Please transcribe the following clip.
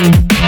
Mm-hmm.